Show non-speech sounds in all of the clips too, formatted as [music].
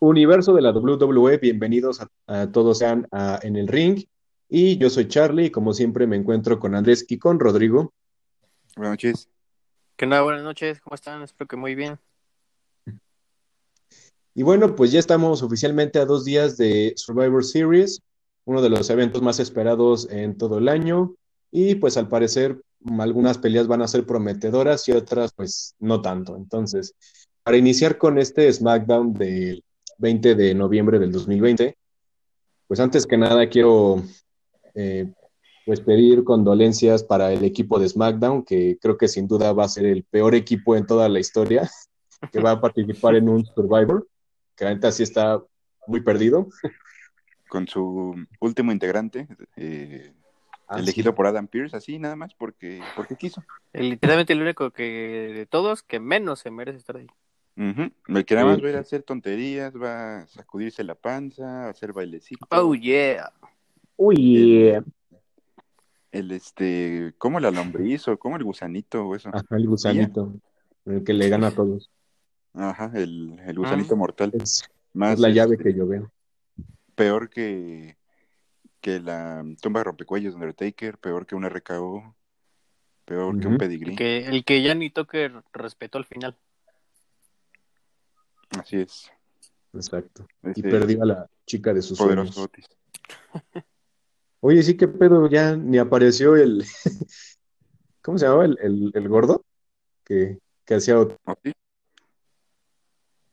Universo de la WWE, bienvenidos a, todos sean en el ring. Y yo soy Charlie, y como siempre me encuentro con Andrés y con Rodrigo. Buenas noches. ¿Qué onda? Buenas noches, ¿cómo están? Espero que muy bien. Y bueno, pues ya estamos oficialmente a dos días de Survivor Series, uno de los eventos más esperados en todo el año. Y pues al parecer algunas peleas van a ser prometedoras y otras pues no tanto. Entonces, para iniciar con este SmackDown del 20 de noviembre del 2020. Pues antes que nada quiero eh, pues pedir condolencias para el equipo de SmackDown, que creo que sin duda va a ser el peor equipo en toda la historia, que va a participar en un Survivor, que ahorita sí está muy perdido. Con su último integrante, eh, ah, elegido por Adam Pierce, así nada más, porque, porque quiso. Literalmente el único que de todos que menos se merece estar ahí. Me que nada más va a hacer tonterías, va a sacudirse la panza, a hacer bailecito. Oh yeah. Oh yeah. El, este, como la lombriz o como el gusanito o eso. Ajá, el gusanito, el que le gana a todos. Ajá, el, el gusanito mortal. Es, más la llave este, que yo veo. Peor que, que la tumba de rompecuellos de Undertaker, peor que un RKO, peor que un pedigrí. Que, el que ya ni toque respetó al final. Así es. Exacto. y perdió a la chica de sus poderosos Otis. [laughs] Oye, sí, qué pedo, ya ni apareció el. [laughs] ¿Cómo se llamaba? El, el, gordo que, que hacía Otis.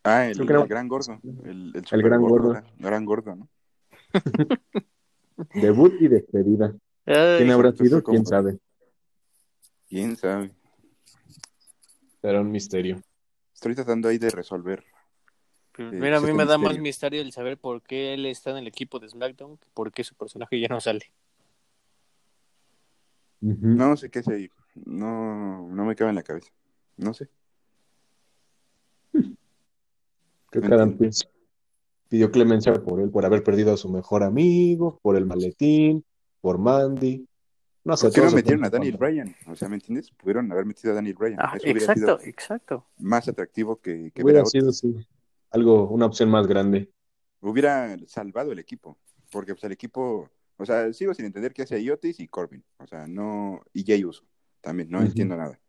Ah, el, gran gordo. El, el gran gordo. Gran gordo, ¿no? [laughs] Debut y despedida. ¿Quién habrá sido? ¿Quién sabe? ¿Quién sabe? Será un misterio. Estoy tratando ahí de resolver pues mira, a mí me da más misterio el saber por qué él está en el equipo de SmackDown que por qué su personaje ya no sale. No sé qué sé, no, no me cabe en la cabeza. No sé. ¿Qué Adam pidió clemencia por él, por haber perdido a su mejor amigo, por el maletín, por Mandy. No sé. ¿Por qué no metieron a Daniel Bryan? O sea, ¿me entiendes? Pudieron haber metido a Daniel Bryan. Ah, exacto, exacto. Más atractivo que, que hubiera sido, sí algo, una opción más grande. Hubiera salvado el equipo, porque pues el equipo, o sea, sigo sin entender qué hace Iotis y Corbin, o sea, no, y Jay Uso, también, no entiendo nada.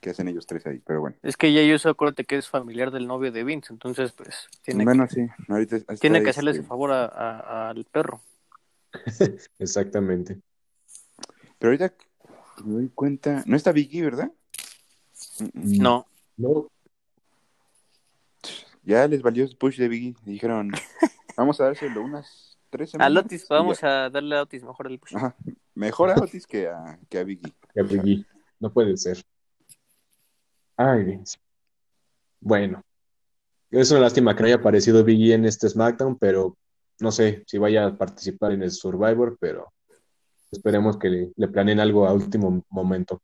¿Qué hacen ellos tres ahí? Pero bueno. Es que Jay Uso, acuérdate que es familiar del novio de Vince, entonces pues tiene bueno, que, sí. tiene que hacerle su este favor al perro. [laughs] Exactamente. Pero ahorita me doy cuenta, no está Vicky, ¿verdad? No. No, ya les valió el push de Biggie. Dijeron, [laughs] vamos a dárselo unas tres semanas. A Otis, vamos a darle a Otis mejor el push. Ajá. Mejor a Otis que a, que a Biggie. Que a Biggie. No puede ser. Ay, bueno. Es una lástima que no haya aparecido Biggie en este SmackDown, pero no sé si vaya a participar en el Survivor, pero esperemos que le, le planeen algo a último momento.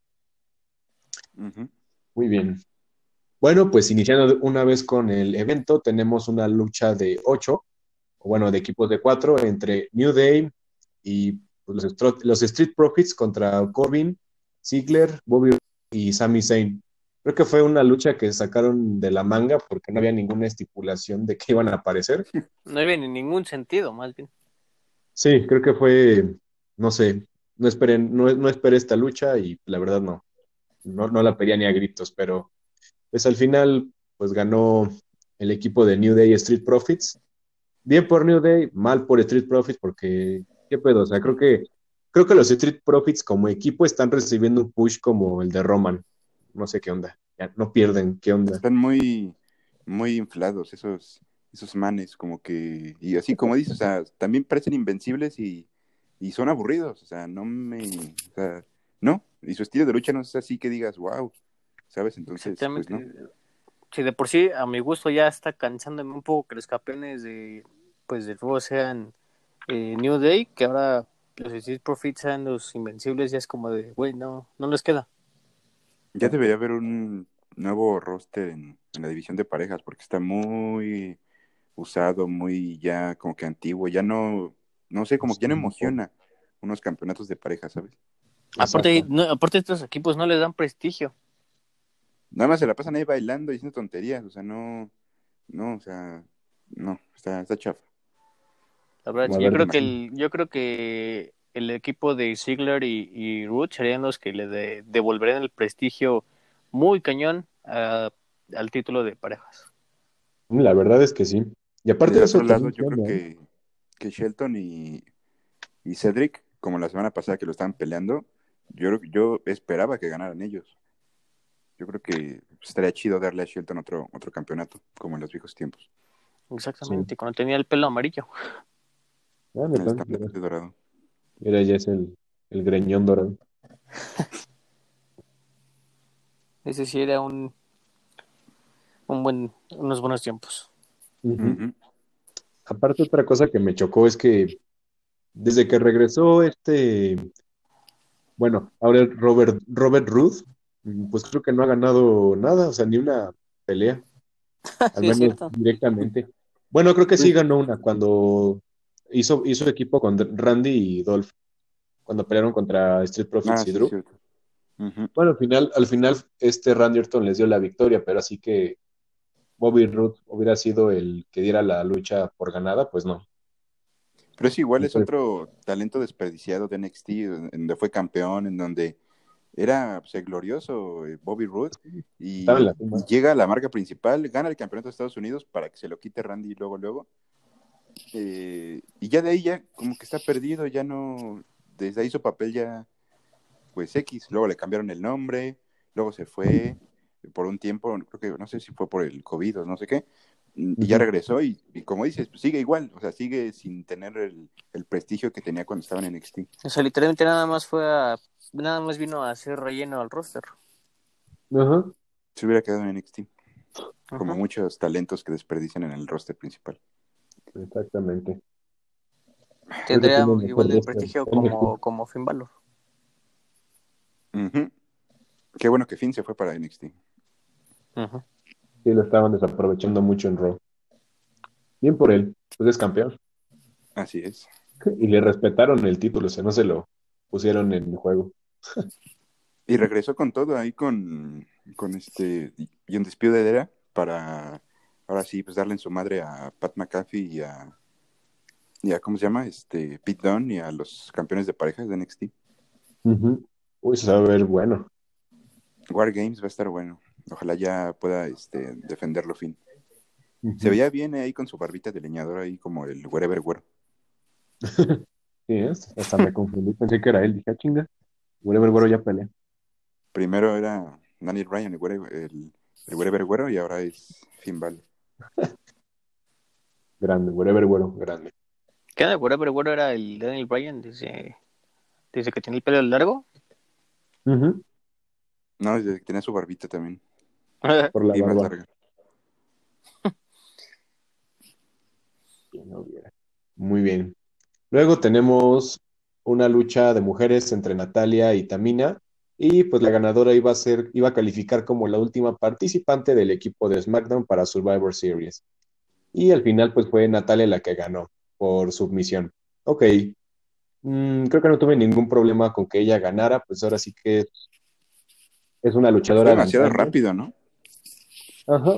Muy bien. Bueno, pues iniciando una vez con el evento, tenemos una lucha de ocho, o bueno, de equipos de cuatro, entre New Day y pues, los, Street Profits contra Corbin, Ziggler, Bobby y Sami Zayn. Creo que fue una lucha que sacaron de la manga porque no había ninguna estipulación de que iban a aparecer. No había ni ningún sentido, más bien. Sí, creo que fue, no sé, no esperé, no, no esperé esta lucha y la verdad no, no, no la pedía ni a gritos, pero pues al final, pues ganó el equipo de New Day Street Profits. Bien por New Day, mal por Street Profits, porque, ¿qué pedo? O sea, creo que, creo que los Street Profits como equipo están recibiendo un push como el de Roman. No sé qué onda. No pierden, ¿qué onda? Están muy, muy inflados esos, esos manes, como que, y así como dices, o sea, también parecen invencibles y, y son aburridos, o sea, no me, o sea, no, y su estilo de lucha no es así que digas, wow, ¿sabes? Entonces, pues, ¿no? Sí, de por sí, a mi gusto ya está cansándome un poco que los campeones de, pues, del juego sean eh, New Day, que ahora los Street Profits sean los Invencibles, ya es como de, güey, no, no les queda. Ya debería haber un nuevo roster en, la división de parejas, porque está muy usado, muy ya como que antiguo, ya no, no sé, como que ya no emociona unos campeonatos de parejas, ¿sabes? Aparte, no, aparte estos equipos no les dan prestigio. Nada más se la pasan ahí bailando y diciendo tonterías, o sea, no, no, o sea, no, está, está chafa. La verdad, yo creo que el, yo creo que el equipo de Ziggler y, y Root serían los que le de- devolverían el prestigio muy cañón a- al título de parejas. La verdad es que sí. Y aparte de eso, otro lado, también yo creo cambia, ¿eh? que, que Shelton y, y Cedric, como la semana pasada que lo estaban peleando, yo, yo esperaba que ganaran ellos. Yo creo que estaría chido darle a Shelton otro, otro campeonato, como en los viejos tiempos. Exactamente, cuando tenía el pelo amarillo. Ah, estandarte dorado. Mira, ya es el, el greñón dorado. [laughs] Ese sí era un, un buen, unos buenos tiempos. Aparte, otra cosa que me chocó es que desde que regresó este, bueno, ahora el Robert, Robert Ruth, pues creo que no ha ganado nada, o sea, ni una pelea, [laughs] al menos cierto. directamente. Bueno, creo que sí ganó una cuando hizo, hizo equipo con Randy y Dolph, cuando pelearon contra Street Profits Ah, y Drew. Bueno, al final, al final este Randy Orton les dio la victoria, pero así que Bobby Roode hubiera sido el que diera la lucha por ganada, pues no. Pero es igual, es Pues- otro talento desperdiciado de NXT, en donde fue campeón, en donde era pues, el glorioso eh, Bobby Roode y, la llega a la marca principal, gana el campeonato de Estados Unidos para que se lo quite Randy luego, luego. Eh, y ya de ahí ya como que está perdido, ya no, desde ahí su papel ya, pues X, luego le cambiaron el nombre, luego se fue por un tiempo, creo que no sé si fue por el COVID o no sé qué, y ya regresó y, y como dices, pues sigue igual, o sea, sigue sin tener el, el prestigio que tenía cuando estaba en NXT. O sea, literalmente nada más fue a, nada más vino a hacer relleno al roster. Ajá. Se hubiera quedado en NXT, como Ajá. muchos talentos que desperdician en el roster principal. Exactamente. Tendría igual de prestigio Tiene como, como Finn Balor. Qué bueno que Finn se fue para NXT. Ujú. Sí, lo estaban desaprovechando mucho en Raw. Bien por él, pues es campeón. Así es. Y le respetaron el título, o sea, no se lo pusieron en juego. Y regresó con todo ahí con, con este y un despido de Era para ahora sí pues darle en su madre a Pat McAfee y a y a ¿cómo se llama? este Pete Dunne y a los campeones de parejas de NXT. Ujú. Uy, se va a ver bueno. War Games va a estar bueno. Ojalá ya pueda este defenderlo fin. Se veía bien ahí con su barbita de leñador ahí como el wherever güero. [laughs] Sí, es- hasta me confundí, pensé que era él. Dije, ah, chinga. Whatever, güero ya pelea. Primero era Daniel Bryan el, el, el wherever güero y ahora es Finn Balor. [laughs] Grande, whatever, güero, grande. ¿Qué era? Whatever, bueno, era el Daniel Bryan desde, desde que tenía el pelo largo. Ujú. No, desde que tenía su barbita también. [laughs] Por la y más barba. larga. [laughs] Muy bien. Luego tenemos una lucha de mujeres entre Natalia y Tamina. Y pues la ganadora iba a ser, iba a calificar como la última participante del equipo de SmackDown para Survivor Series. Y al final, pues fue Natalia la que ganó por submisión. Ok. Mm, creo que no tuve ningún problema con que ella ganara, pues ahora sí que es una Fue luchadora demasiado rápido, ¿no? Ajá.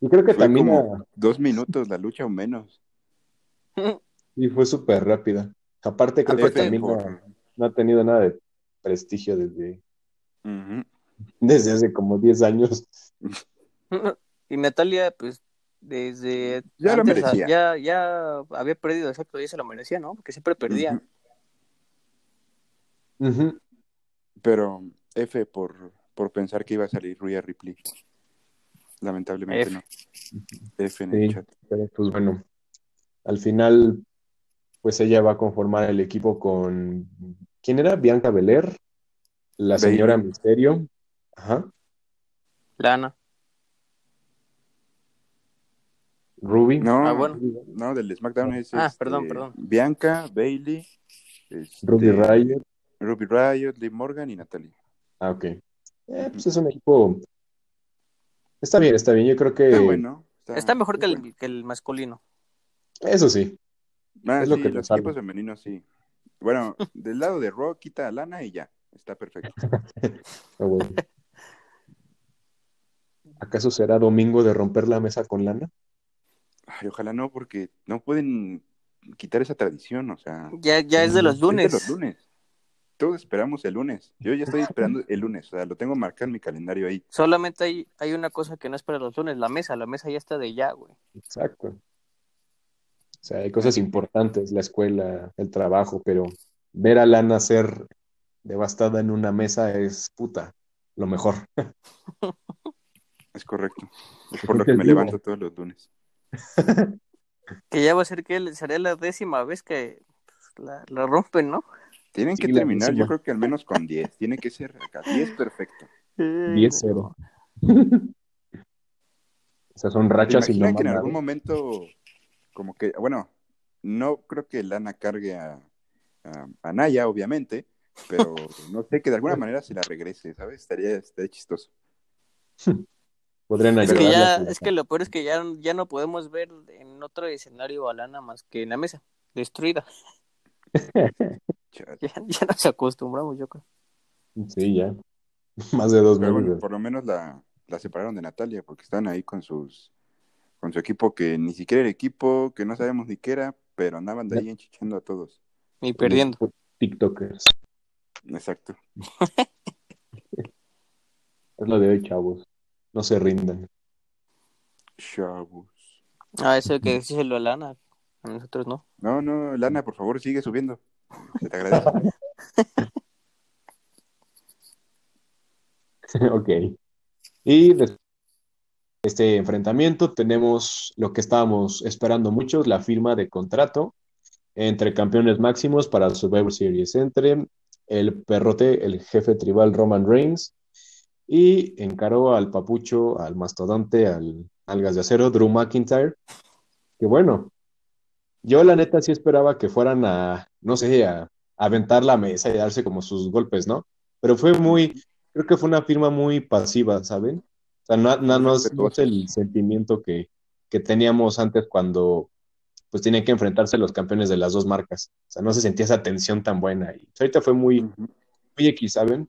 Y creo que Fue como dos minutos la lucha o menos. [laughs] sí fue súper rápida. Aparte, creo que Aparte, Tamina por- no ha tenido nada de prestigio desde, desde hace como 10 años. [laughs] y Natalia, pues, desde Ya lo merecía. ya, ya había perdido, exacto, ya se lo merecía, ¿no? Porque siempre perdía. Pero F por, por pensar que iba a salir Rhea Ripley. Lamentablemente F. no. F en el Sí, chat. pero pues bueno, al final, pues ella va a conformar el equipo con, ¿quién era? Bianca Belair, la señora Misterio, ajá, Lana. Ruby, No, Ah, bueno. no, del SmackDown es Ah, este, perdón, perdón. Bianca, Bailey, este, Ruby Riot. Ruby Riot, Liv Morgan y Natalia. Ah, ok. Eh, pues es un equipo, está bien, está bien, yo creo que, Está bueno. Está mejor que bueno. el, que el masculino. eso sí, Ah, es lo que los equipos femeninos sí. Bueno, [laughs] del lado de Raw quita a Lana y ya, está perfecto. [laughs] Ah, bueno. ¿Acaso será domingo de romper la mesa con lana? Ay, ojalá no, porque no pueden quitar esa tradición, o sea. Ya, ya es de los es de los lunes. Todos esperamos el lunes. Yo ya estoy esperando [laughs] el lunes, o sea, lo tengo marcado en mi calendario ahí. Solamente hay, hay una cosa que no es para los lunes, la mesa. La mesa ya está de ya, güey. Exacto. O sea, hay cosas importantes, la escuela, el trabajo, pero ver a Lana ser devastada en una mesa es puta, lo mejor. Es correcto. Es por lo que me levanto todos los lunes. [laughs] Que ya va a ser que sería la décima vez que pues, la, la rompen, ¿no? Tienen Sí, que terminar, yo creo que al menos con 10. Tiene que ser acá. 10 perfecto. [laughs] Ay, 10-0. [laughs] O sea, son ¿Te rachas y no que en algún momento, como que, bueno, no creo que Lana cargue a, a, a Naya, obviamente, pero [laughs] no sé, que de alguna manera se la regrese, ¿sabes? Estaría, estaría chistoso. Podrían Es que ya, es que lo peor es que ya, ya no podemos ver en otro escenario a Lana más que en la mesa, destruida. Chale. Ya, [laughs] ya nos acostumbramos, yo creo. Sí, ya. [laughs] Más de dos meses. bueno, por lo menos la, la separaron de Natalia, porque están ahí con sus con su equipo que ni siquiera era equipo, que no sabemos ni qué era, pero andaban de ahí enchichando a todos. Y perdiendo. TikTokers. Exacto. [laughs] Es lo de hoy, chavos. No se rindan. Chavos. Ah, eso que decíselo a Lana. A nosotros no. No, no, Lana, por favor, sigue subiendo. [laughs] Ok. Y después de este enfrentamiento tenemos lo que estábamos esperando muchos, la firma de contrato entre campeones máximos para Survivor Series, entre el perrote, el jefe tribal Roman Reigns, y encaró al papucho, al mastodonte, al algas de acero, Drew McIntyre, que bueno, yo la neta sí esperaba que fueran a, no sé, a, a aventar la mesa y darse como sus golpes, ¿no? Pero fue muy, creo que fue una firma muy pasiva, ¿saben? O sea, no, no, no es, no es el sentimiento que, que teníamos antes cuando pues tenían que enfrentarse los campeones de las dos marcas. O sea, no se sentía esa tensión tan buena. Y ahorita fue muy, muy X, ¿saben?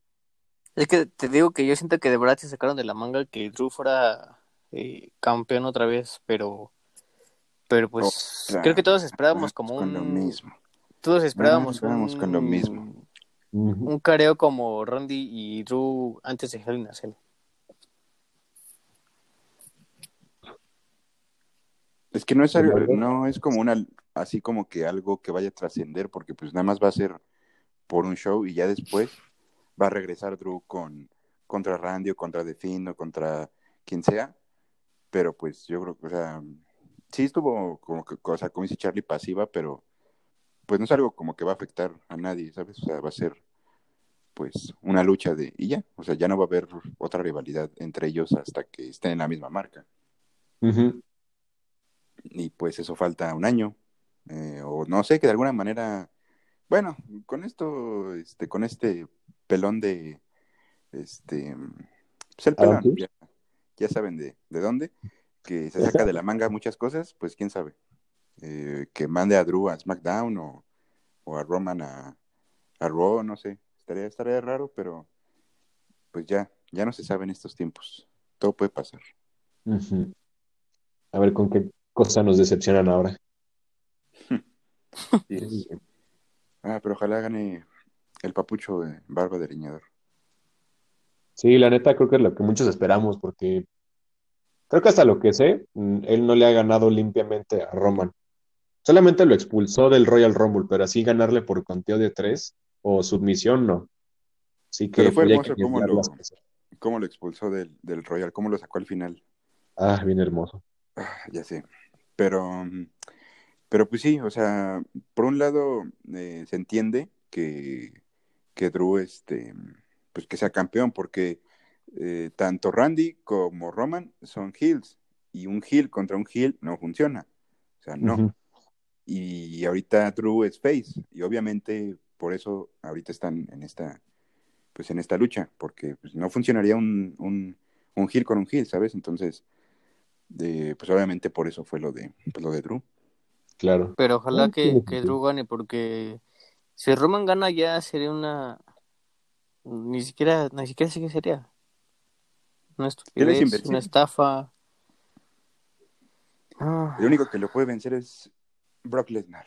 Es que te digo que yo siento que de verdad se sacaron de la manga que Drew fuera eh, campeón otra vez, pero pero pues Otra. creo que todos esperábamos como Con un lo mismo. todos esperábamos Ah, un, con lo mismo. Un careo como Randy y Drew antes de Hell in a Cell. Es que no es algo- no es como una así como que algo que vaya a trascender, porque pues nada más va a ser por un show y ya después va a regresar Drew con contra Randy o contra The Finn o contra quien sea, pero pues yo creo que, o sea, sí estuvo como que, o sea, como dice Charlie, pasiva, pero pues no es algo como que va a afectar a nadie, ¿sabes? O sea, va a ser pues una lucha de, y ya, o sea, ya no va a haber otra rivalidad entre ellos hasta que estén en la misma marca. Y pues eso falta un año eh, o no sé que de alguna manera bueno con esto este con este pelón de este pues el pelón ya, ya saben de, de dónde que se saca de la manga muchas cosas pues quién sabe Eh, que mande a Drew a SmackDown o, o a Roman a, a Raw no sé estaría estaría raro pero pues ya ya no se sabe en estos tiempos todo puede pasar. A ver con qué cosa nos decepcionan ahora. [laughs] Sí. Ah, pero ojalá gane el papucho de barba de leñador. Sí, la neta creo que es lo que muchos esperamos, porque creo que hasta lo que sé, mm, él no le ha ganado limpiamente a Roman. Solamente lo expulsó del Royal Rumble, pero así ganarle por conteo de tres o submisión, no. Así que Pero fue hermoso cómo lo, cómo lo expulsó del, del Royal, cómo lo sacó al final. Ah, bien hermoso. Ah, ya sé. Pero, mm, pero pues sí, o sea, por un lado eh, se entiende que, que Drew, este, pues que sea campeón, porque eh, tanto Randy como Roman son heels, y un heel contra un heel no funciona. O sea, no. Y ahorita Drew es face y obviamente por eso ahorita están en esta pues en esta lucha porque pues, no funcionaría un, un, un heel con un heel sabes entonces de, pues obviamente por eso fue lo de pues, lo de Drew Claro. Pero ojalá Ah, que, que. Drew gane, porque si Roman gana ya sería una... Ni siquiera, ni siquiera sé qué sería. Una es estupidez, invencible. una estafa. Ah, El único que lo puede vencer es Brock Lesnar.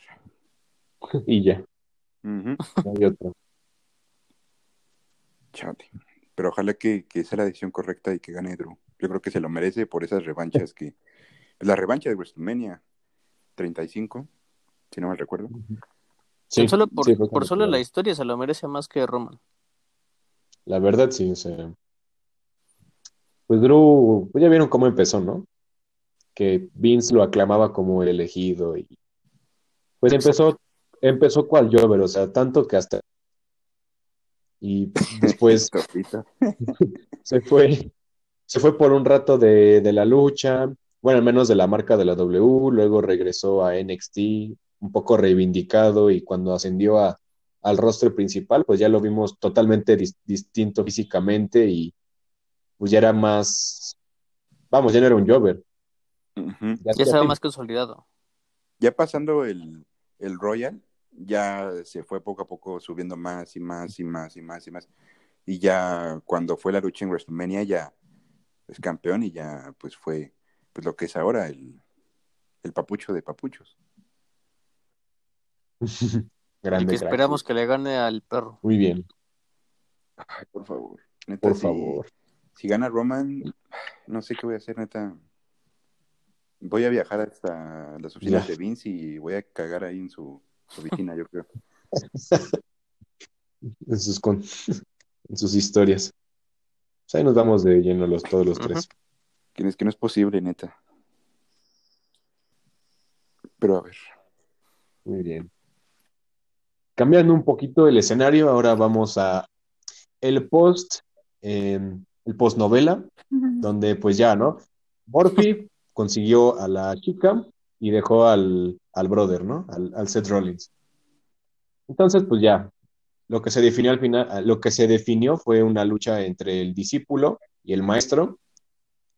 [laughs] Y ya, no hay otro. Chale. Pero ojalá que, que sea la decisión correcta y que gane Drew. Yo creo que se lo merece por esas revanchas que... La revancha de WrestleMania 35, si no mal recuerdo. Sí, solo por, sí, por solo la historia se lo merece más que Roman. La verdad, sí, o sea. Pues Drew, pues ya vieron cómo empezó, ¿no? Que Vince lo aclamaba como el elegido y pues empezó, empezó cual Jover, o sea, tanto que hasta y después [laughs] [laughs] se fue, se fue por un rato de, de la lucha, bueno, al menos de la marca de la W, luego regresó a NXT, un poco reivindicado y cuando ascendió a, al roster principal, pues ya lo vimos totalmente dis- distinto físicamente y pues ya era más, vamos, ya no era un Jover. Ya estaba más consolidado. Ya pasando el, el Royal, ya se fue poco a poco subiendo más y más y más y más y más. Y ya cuando fue la lucha en WrestleMania ya es campeón y ya pues fue pues lo que es ahora el, el papucho de papuchos. [laughs] Grande que crack. esperamos que le gane al perro. Muy bien, Ay, por favor. Neta, por favor. Si gana Roman, no sé qué voy a hacer, neta. Voy a viajar hasta las oficinas de Vince y voy a cagar ahí en su oficina, yo creo. [laughs] En sus, con- en sus historias. Pues ahí nos vamos de lleno los, todos los tres. Que es que no es posible, neta. Pero a ver. Muy bien. Cambiando un poquito el escenario, ahora vamos a el post, eh, el post novela, donde pues ya, ¿no? Murphy consiguió a la chica y dejó al, al brother, ¿no? Al, al Seth Rollins. Entonces, pues ya, lo que se definió al final, lo que se definió fue una lucha entre el discípulo y el maestro,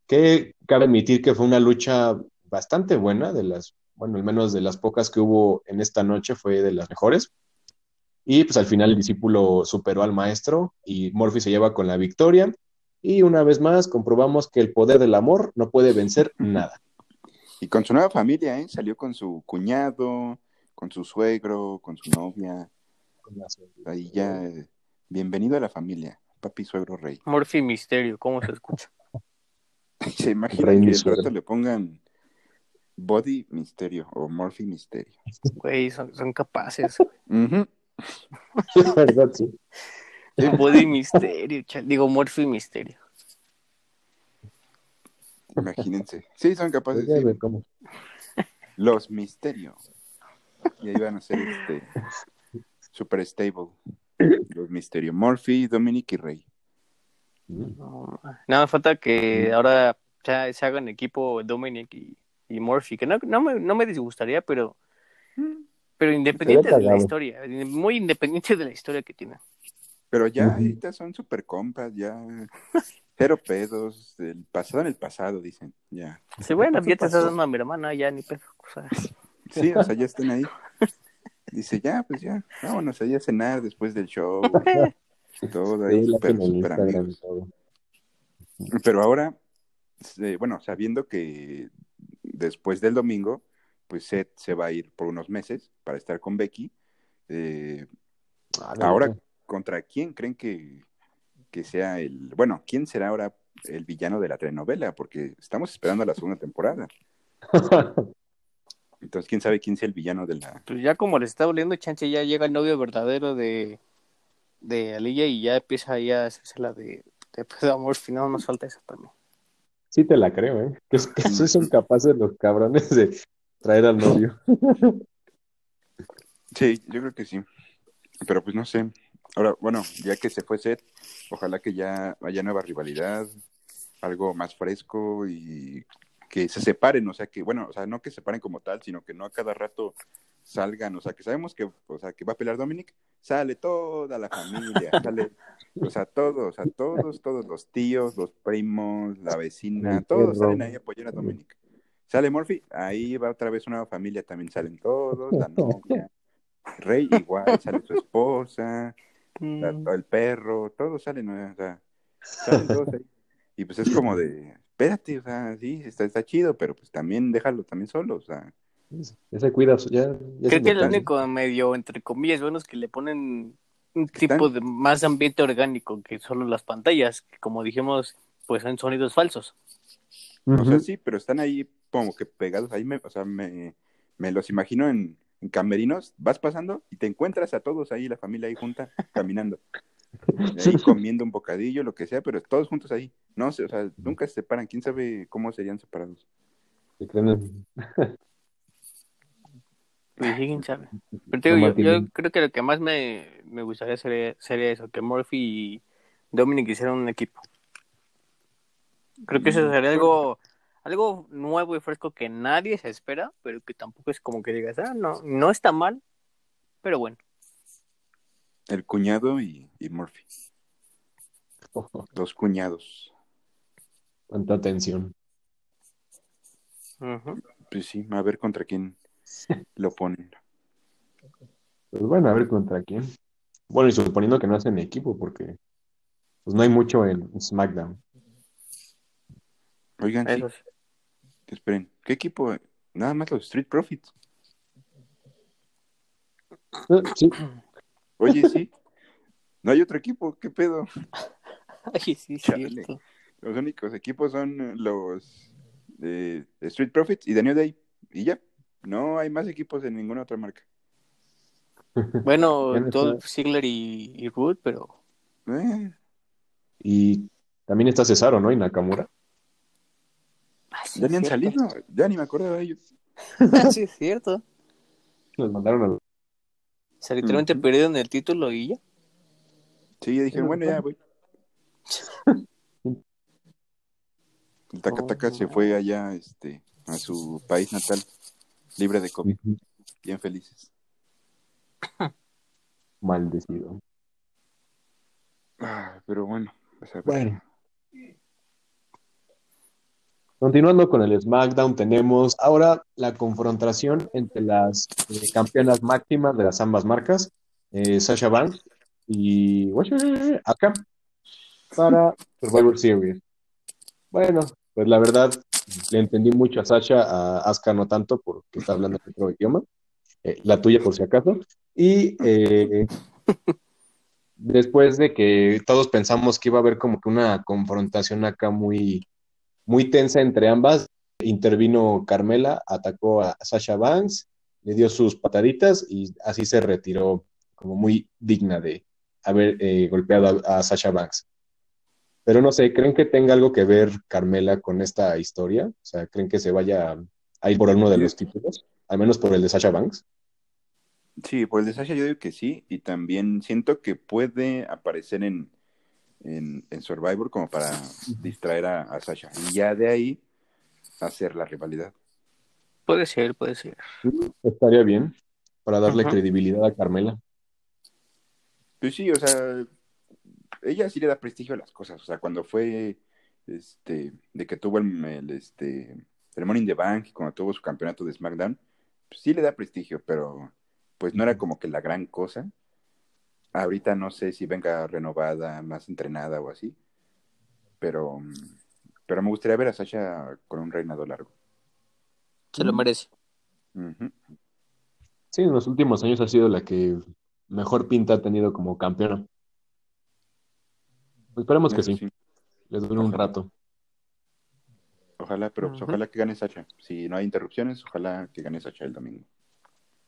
que cabe admitir que fue una lucha bastante buena, de las, bueno, al menos de las pocas que hubo en esta noche fue de las mejores. Y pues al final el discípulo superó al maestro y Murphy se lleva con la victoria. Y una vez más comprobamos que el poder del amor no puede vencer nada. Y con su nueva familia, ¿eh? Salió con su cuñado, con su suegro, con su novia. Ahí ya, bienvenido a la familia, papi, suegro, rey. Murphy Misterio, ¿cómo se escucha? [laughs] Se imagina Rey que le pongan Body Misterio o Murphy Misterio. Güey, son, son capaces. [laughs] La verdad, sí. [laughs] Body Misterio, chal- digo Murphy Misterio. Imagínense. Sí, son capaces. Ya sí. cómo. Los Misterio. Y ahí van a ser este super stable. Los Misterio. Murphy, Dominic y Rey. No, nada falta que ahora ya se hagan equipo Dominic y, y Murphy, que no, no, me, no me disgustaría, pero, pero independiente de la historia, muy independiente de la historia que tiene. Pero ya ahorita son super compas, ya cero pedos, el pasado en el pasado, dicen, ya. Sí, bueno, ya te estás dando a mi hermana, ya ni pedo. o sea, Sí, o sea, ya están ahí. Dice, ya, pues ya, vámonos ahí a cenar después del show. Todo ahí, Sí, super, super amigos. Pero ahora, eh, bueno, sabiendo que después del domingo, pues Seth se va a ir por unos meses para estar con Becky. eh, Ah, ahora. ¿Contra quién creen que, que sea el... Bueno, ¿quién será ahora el villano de la telenovela? Porque estamos esperando a la segunda temporada. [laughs] Entonces, ¿quién sabe quién sea el villano de la... pues ya como le está volviendo chance, ya llega el novio verdadero de, de Aliyah y ya empieza ahí a hacerse la de, de pedo a Murphy, no nos falta eso también. Sí te la creo, ¿eh? Que, es- que sí son capaces los cabrones de traer al novio. Sí, yo creo que sí. Pero pues no sé. Ahora, bueno, ya que se fue Seth, ojalá que ya haya nueva rivalidad, algo más fresco y que se separen, o sea, que, bueno, o sea, no que se separen como tal, sino que no a cada rato salgan, o sea, que sabemos que, o sea, que va a pelear Dominic, sale toda la familia, [laughs] sale, o sea, todos, o sea, todos, todos los tíos, los primos, la vecina, todos salen ahí a apoyar a Dominic. Sale Murphy, ahí va otra vez una familia, también salen todos, la novia, [laughs] Rey igual, sale su esposa, la- Mm, el perro, todos salen, ¿no? o sea, salen todos ahí. Y pues es como de, espérate, o sea, sí, está, está chido, pero pues también déjalo también solo, o sea. Ese cuida, ya, ya Creo que importante. único medio, entre comillas, bueno es que le ponen un están- tipo de más ambiente orgánico que solo las pantallas, que como dijimos, pues son sonidos falsos. O sea, sí, pero están ahí como que pegados, ahí me, o sea, me, me los imagino en, en camerinos, vas pasando y te encuentras a todos ahí, la familia ahí junta, caminando. [laughs] Ahí comiendo un bocadillo, lo que sea, pero todos juntos ahí. No sé, o sea, nunca se separan. ¿Quién sabe cómo serían separados? Se creen en- Pues sí, quién sabe. Pero te digo, No, yo, Martín. yo creo que lo que más me, me gustaría sería, sería eso, que Murphy y Dominic hicieran un equipo. Creo que eso Mm, sería algo, algo nuevo y fresco que nadie se espera, pero que tampoco es como que digas, ah, no, no está mal, pero bueno. El cuñado y, y Murphy. [laughs] Dos cuñados. Cuánta atención. Ujú. Pues sí, a ver contra quién lo ponen. Pues bueno, a ver contra quién. Bueno, y suponiendo que no hacen equipo, porque pues no hay mucho en SmackDown. Oigan, sí, esperen, ¿qué equipo? Nada más los Street Profits. Sí, Oye, sí. No hay otro equipo, ¿qué pedo? [laughs] Ay, sí, Chale. cierto. Los únicos equipos son los de Street Profits y The New Day. Y ya, no hay más equipos de ninguna otra marca. [laughs] Bueno, Dolph. Ziggler y, y Root, pero Eh, y también está Cesaro, ¿no? Y Nakamura. Ah, sí, ya ni han cierto. salido, ya ni me acuerdo de ellos. sí, es cierto. Los mandaron a O sea, literalmente Ujú. perdieron el título y ya. Sí, ya dijeron, bueno, ya voy. [laughs] El Takataka Oh, se fue allá este, a su país natal, libre de COVID, bien felices. [laughs] Maldecido. Ah, pero bueno, pues a ver. Bueno. Continuando con el SmackDown, tenemos ahora la confrontación entre las eh, campeonas máximas de las ambas marcas, eh, Sasha Banks y acá para Survivor Series. Bueno, pues la verdad le entendí mucho a Sasha, a Asuka no tanto porque está hablando otro idioma, eh, la tuya por si acaso. Y después de que todos pensamos que iba a haber como que una confrontación acá muy, muy tensa entre ambas, intervino Carmela, atacó a Sasha Banks, le dio sus pataditas y así se retiró como muy digna de haber eh, golpeado a, a Sasha Banks. Pero no sé, ¿creen que tenga algo que ver Carmela con esta historia? O sea, ¿creen que se vaya a ir por uno de los títulos? Al menos por el de Sasha Banks. Sí, por el de Sasha yo digo que sí, y también siento que puede aparecer en, en, en Survivor como para distraer a, a Sasha. Y ya de ahí hacer la rivalidad. Puede ser, puede ser. Estaría bien para darle Ajá. credibilidad a Carmela. Pues sí, o sea, ella sí le da prestigio a las cosas. O sea, cuando fue este de que tuvo el, el, este el in the Bank y cuando tuvo su campeonato de SmackDown, pues sí le da prestigio, pero pues no era como que la gran cosa. Ahorita no sé si venga renovada, más entrenada o así, pero, pero me gustaría ver a Sasha con un reinado largo. Se lo merece. Ujú. Sí, en los últimos años ha sido la que mejor pinta ha tenido como campeona. Pues esperemos que sí, les dure un rato. Ojalá, pero pues, ojalá que gane Sasha. Si no hay interrupciones, ojalá que gane Sasha el domingo.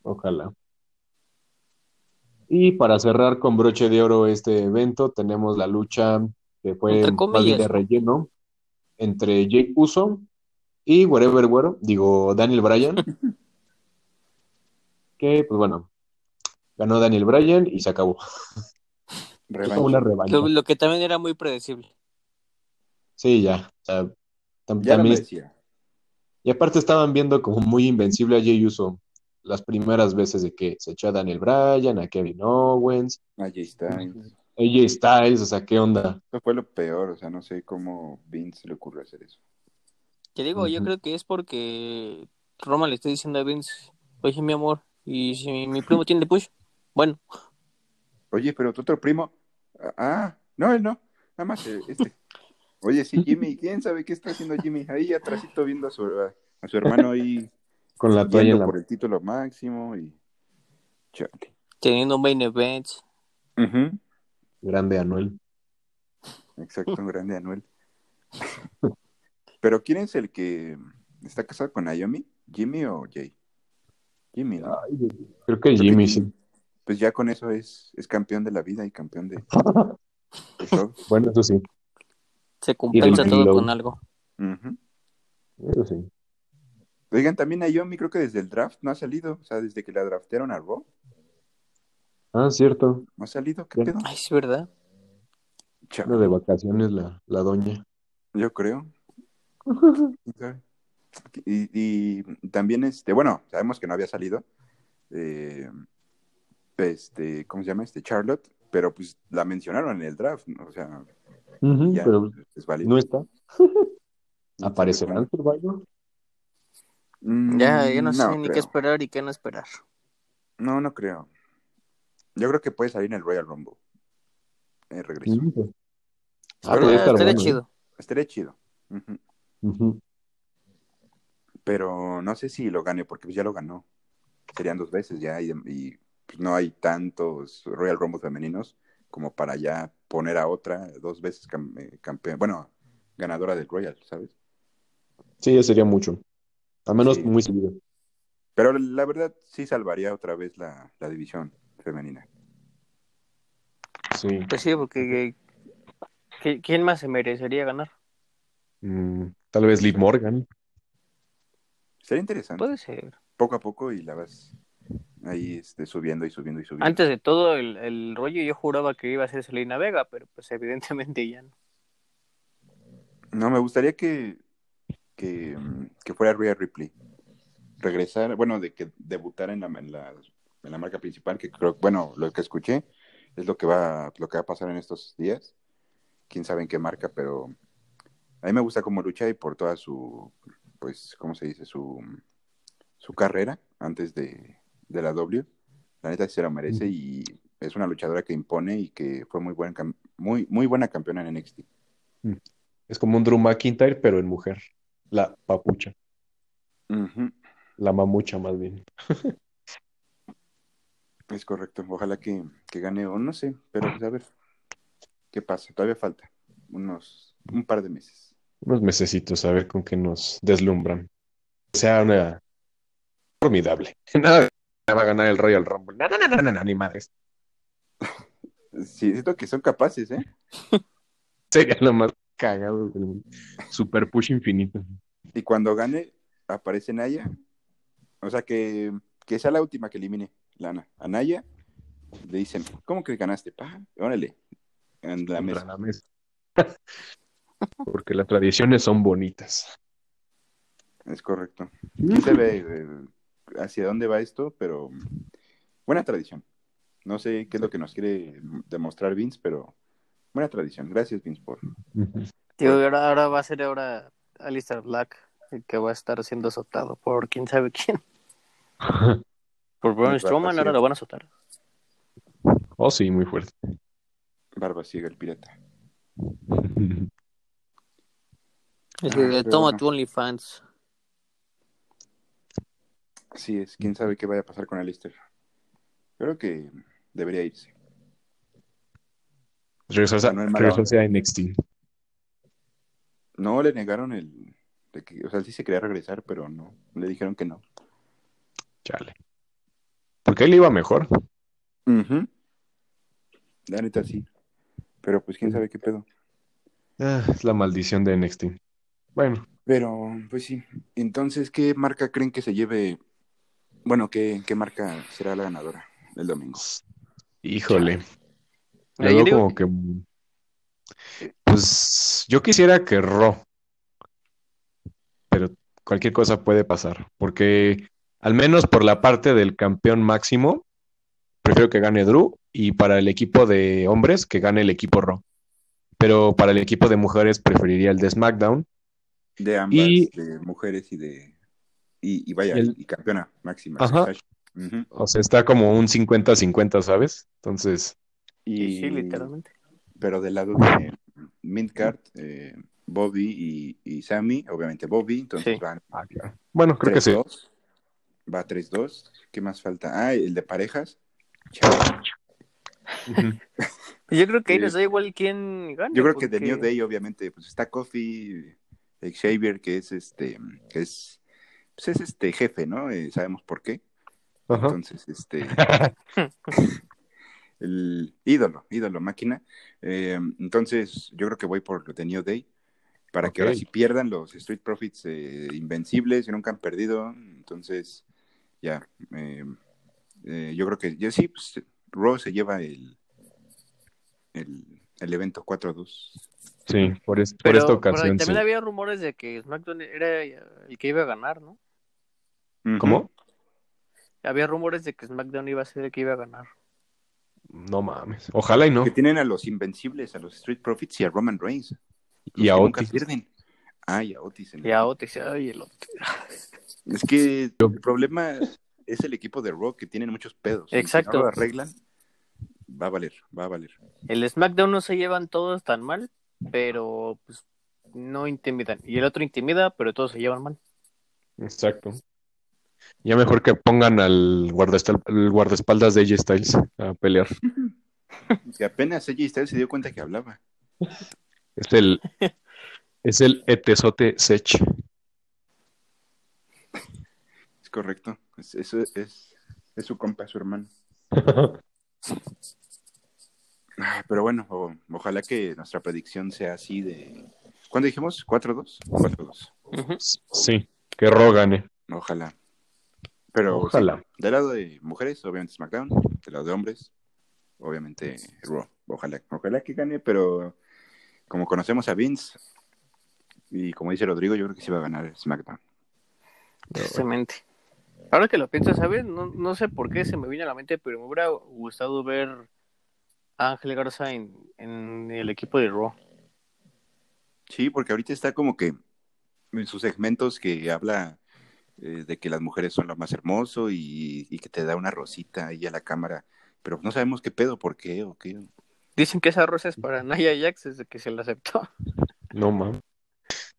Ojalá. Y para cerrar con broche de oro este evento, tenemos la lucha que fue comillas, de ¿no? relleno entre Jake Uso y Wherever Güero, digo Daniel Bryan. [laughs] Que, pues bueno, ganó Daniel Bryan y se acabó. Una revancha. Lo, lo que también era muy predecible. Sí, ya. O sea, tam- Ya también. Y aparte estaban viendo como muy invencible a Jey Uso las primeras veces de que se echó a Daniel Bryan, a Kevin Owens, Allí está. AJ Styles, o sea, ¿qué onda? Eso fue lo peor, o sea, no sé cómo Vince le ocurre hacer eso. Te digo, yo creo que es porque Roma le está diciendo a Vince, oye, mi amor, ¿y si mi, mi primo tiene push? Bueno, Oye, pero tu otro primo. Ah, no, él no. Nada más eh, este. Oye, sí, Jimmy, ¿quién sabe qué está haciendo Jimmy? Ahí atrásito viendo a su, a su hermano ahí Con la toalla en yendo la por el título máximo y... Chale. Teniendo un main event. Grande Anuel. Exacto, un grande Anuel. Pero ¿quién es el que está casado con Naomi? ¿Jimmy o Jay? Jimmy, ¿no? Ay, creo que Creo que Jimmy sí. Pues ya con eso es, es campeón de la vida y campeón de. [laughs] Bueno, eso sí. Se compensa todo con algo. Ujú. Eso sí. Oigan, también Naomi creo que desde el draft no ha salido, o sea, desde que la draftearon a Raw, Ah, cierto. no ha salido, ¿qué pedo? Ay, sí, ¿verdad? Anda de vacaciones la, la doña. yo creo. [laughs] Y, y también, este, bueno, sabemos que no había salido, eh, este, ¿cómo se llama? Este, Charlotte, pero pues la mencionaron en el draft, ¿no? o sea, Ujú, ya pero es válido. no está. ¿Quién [laughs] ¿Aparecerá en Survivor? Mm, Ya, ya no sé ni creo. qué esperar y qué no esperar. No, no creo. Yo creo que puede salir en el Royal Rumble. En regreso. Sí, pues. Ah, Pero Eh, estar estaría bueno, ¿eh? chido. Estaría chido. Pero no sé si lo gane, porque pues ya lo ganó. Serían dos veces ya y, y, pues, no hay tantos Royal Rumble femeninos como para ya poner a otra dos veces cam- eh, campeón, bueno, ganadora del Royal, ¿sabes? Sí, ya sería mucho. Al menos Sí. muy seguido. Pero la verdad sí salvaría otra vez la, la división femenina. Sí. Pues sí, porque ¿qui- ¿quién más se merecería ganar? Mm, tal vez Liv Morgan. Sería interesante. Puede ser. Poco a poco y la vas ahí este, subiendo y subiendo y subiendo. Antes de todo el, el rollo yo juraba que iba a ser Selena Vega, pero pues evidentemente ya no. No, me gustaría que, que, mm, que fuera Rhea Ripley. Regresar, bueno, de que debutara en la, en la, en la marca principal, que creo, bueno, lo que escuché es lo que va, lo que va a pasar en estos días. Quién sabe en qué marca, pero a mí me gusta cómo lucha y por toda su, pues, ¿cómo se dice? Su, su carrera antes de, de la W. La neta se lo merece y es una luchadora que impone y que fue muy buena, cam- muy, muy buena campeona en NXT. Es como un Drew McIntyre, pero en mujer. La papucha. La mamucha, más bien. [laughs] Es correcto. Ojalá que, que gane o no sé, pero pues a ver qué pasa. Todavía falta unos un par de meses. Unos mesecitos a ver con qué nos deslumbran. Sea una formidable. [laughs] Nada va a ganar el Royal Rumble. No, no, no, no, no, ni madres. [laughs] Sí, siento que son capaces, ¿eh? Sería lo más cagado. Super push infinito. Y cuando gane, aparece Naya. O sea, que, que sea la última que elimine Lana. A Naya le dicen, ¿cómo que ganaste? Pa, órale. En la mesa. la mesa. [laughs] Porque las tradiciones son bonitas. Es correcto. Quién sabe eh, hacia dónde va esto, pero buena tradición. No sé qué es lo que nos quiere demostrar Vince, pero buena tradición. Gracias, Vince, por. [laughs] Tío, ahora, ahora va a ser ahora Alistair Black el que va a estar siendo azotado por quién sabe quién. [laughs] Por Braun Strowman ahora lo van a azotar. Oh, sí, muy fuerte. Barba Ciega, el pirata. [laughs] Es Ah, que, toma bueno. tu OnlyFans. Así es, quién sabe qué vaya a pasar con Alistair. Creo que debería irse. Regresarse, a- No es mala regresarse a NXT. No le negaron el. de que- o sea, sí se quería regresar, pero no. Le dijeron que no. Chale. Porque él iba mejor. Ujú. La neta sí. Pero pues quién sabe qué pedo. Ah, es la maldición de NXT. Bueno, Pero, pues sí. Entonces, ¿qué marca creen que se lleve? Bueno, ¿qué, qué marca será la ganadora el domingo? híjole. Yo digo como que. Pues yo quisiera que Raw. Pero cualquier cosa puede pasar. Porque al menos por la parte del campeón máximo, prefiero que gane Drew. Y para el equipo de hombres, que gane el equipo Raw. Pero para el equipo de mujeres, preferiría el de SmackDown. De ambas, Y- de mujeres y de. Y, y vaya, Y el- y campeona máxima. Ajá. O sea, está como un 50-50, ¿sabes? Entonces, Y, Sí, literalmente. Pero del lado de Midcard, eh, Bobby y, y Sammy, obviamente Bobby, entonces Sí. van Ah, claro. Bueno, creo que sí. 3-2. Va 3-2. ¿Qué más falta? Ah, el de parejas. [laughs] Yo creo que ahí les da igual quién gane. Yo creo que de New Day, obviamente, pues está Kofi, Xavier, que es este, que es, pues es este jefe, ¿no? Eh, sabemos por qué. Ajá. Entonces, este, [laughs] [laughs] el ídolo, ídolo, máquina. Eh, entonces, yo creo que voy por The New Day. Para que ahora si pierdan los Street Profits eh, invencibles, y nunca han perdido. Entonces, ya. eh, eh, yo creo que, ya sí, pues, Raw se lleva el, el, el evento 4-2. Sí, por, es- por Pero, esta pero ocasión. también sí. había rumores de que SmackDown era el que iba a ganar, ¿no? ¿Cómo? Había rumores de que SmackDown iba a ser el que iba a ganar. No mames. Ojalá y no. Que tienen a los invencibles, a los Street Profits y a Roman Reigns. Y a Otis. pierden. Ah, y a Otis. en el- Y a Otis, ay, el Otis. Es que el problema es el equipo de Raw que tienen muchos pedos. Exacto. Si no lo arreglan, va a valer, va a valer. El SmackDown no se llevan todos tan mal, pero pues no intimidan. Y el otro intimida, pero todos se llevan mal. Exacto. Ya mejor que pongan al el guardaespaldas de AJ Styles a pelear. [laughs] Que apenas ella Styles se dio cuenta que hablaba. Es el, es el etesote Sech. Es correcto. Es, eso es, es su compa, su hermano. [laughs] Pero bueno, o- ojalá que nuestra predicción sea así de... ¿Cuándo dijimos? ¿4-2? 4-2. Ujú. Sí, que Ro gane. Ojalá. Pero sí, Ojalá. del lado de mujeres, obviamente SmackDown. Del lado de hombres, obviamente Raw. Ojalá, ojalá que gane, pero como conocemos a Vince y como dice Rodrigo, yo creo que sí va a ganar SmackDown. Precisamente. Ahora que lo pienso, ¿sabes? No, no sé por qué se me vino a la mente, pero me hubiera gustado ver a Ángel Garza en, en el equipo de Raw. Sí, porque ahorita está como que en sus segmentos que habla eh, de que las mujeres son lo más hermoso y, y que te da una rosita ahí a la cámara, pero no sabemos qué pedo, por qué o qué. Dicen que esa rosa es para Naya Jax desde que se la aceptó. [laughs] No mames.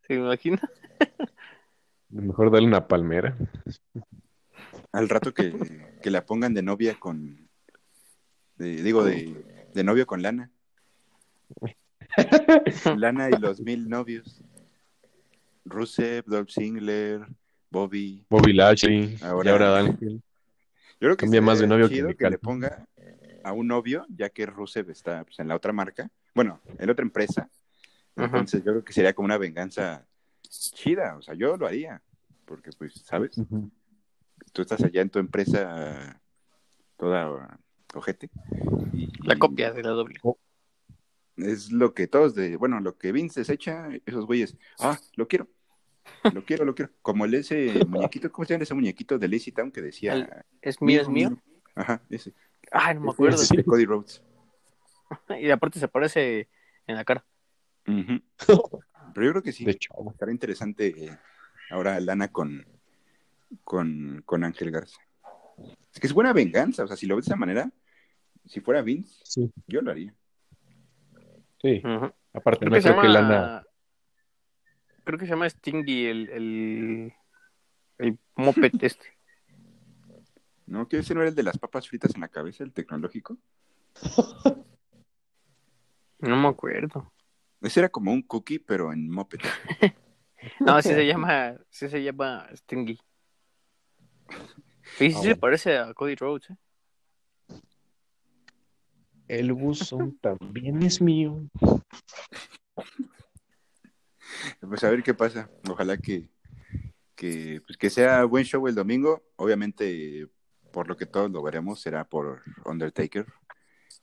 ¿Se imagina? [laughs] Mejor darle una palmera. Al rato que, [laughs] que la pongan de novia con, de- digo, de, de novio con Lana. Lana y los mil novios. Rusev, Dolph Ziggler, Bobby. Bobby Lashley. Ahora- y ahora Ángel. Yo creo que Cambia más de novio que que le ponga a un novio, ya que Rusev está pues, en la otra marca, bueno, en la otra empresa. Ajá. Entonces yo creo que sería como una venganza chida, o sea, yo lo haría, porque pues, ¿sabes? Tú estás allá en tu empresa toda ojete. y- La copia de la doble. Es lo que todos de, bueno, lo que Vince desecha, esos güeyes, ah, lo quiero. Lo quiero, lo quiero. Como el ese muñequito, ¿cómo se llama ese muñequito de Lazy Town que decía? El- ¿Es mío, es mío? Ajá, ese. Ay, no me acuerdo. Ese de Cody Rhodes. [laughs] Y aparte se parece en la cara. Pero yo creo que sí. De hecho, Estará interesante eh, ahora Lana con, con, con Ángel Garza. Es que es buena venganza, o sea, si lo ves de esa manera, si fuera Vince, sí, yo lo haría. sí. Aparte, Creo no que que. Lana. Creo que se llama Stingy el, el, el moped [laughs] este. ¿No? ¿Que ese no era el de las papas fritas en la cabeza, el tecnológico? No me acuerdo. Ese era como un cookie, pero en moped. [laughs] No, sí se llama, sí se llama Stingy. Y sí Ah, se bueno. parece a Cody Rhodes, ¿eh? El buzón también es mío. [laughs] Pues a ver qué pasa. Ojalá que, que, pues que sea buen show el domingo. Obviamente, por lo que todos lo veremos, será por Undertaker.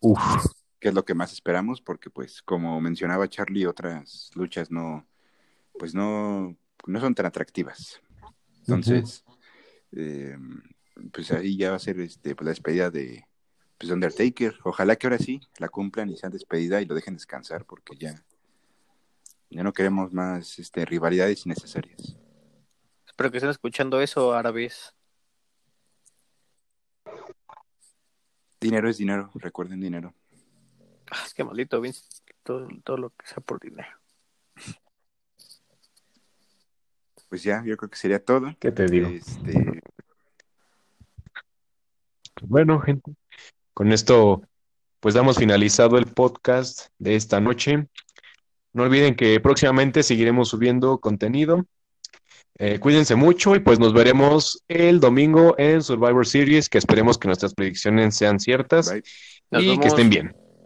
Uf. que es lo que más esperamos, porque pues como mencionaba Charlie, otras luchas no, pues no, no son tan atractivas. Entonces, eh, pues ahí ya va a ser este, pues, la despedida de pues, Undertaker. Ojalá que ahora sí la cumplan y sean despedida y lo dejen descansar, porque ya, ya no queremos más este, rivalidades innecesarias. Espero que estén escuchando eso árabes. Dinero es dinero, recuerden dinero. Ah, es que maldito Vince, todo, todo lo que sea por dinero. pues ya, yo creo que sería todo. ¿Qué te digo? Este, Bueno, gente, con esto pues damos finalizado el podcast de esta noche. No olviden que próximamente seguiremos subiendo contenido. Eh, cuídense mucho y pues nos veremos el domingo en Survivor Series, que esperemos que nuestras predicciones sean ciertas y que estén bien.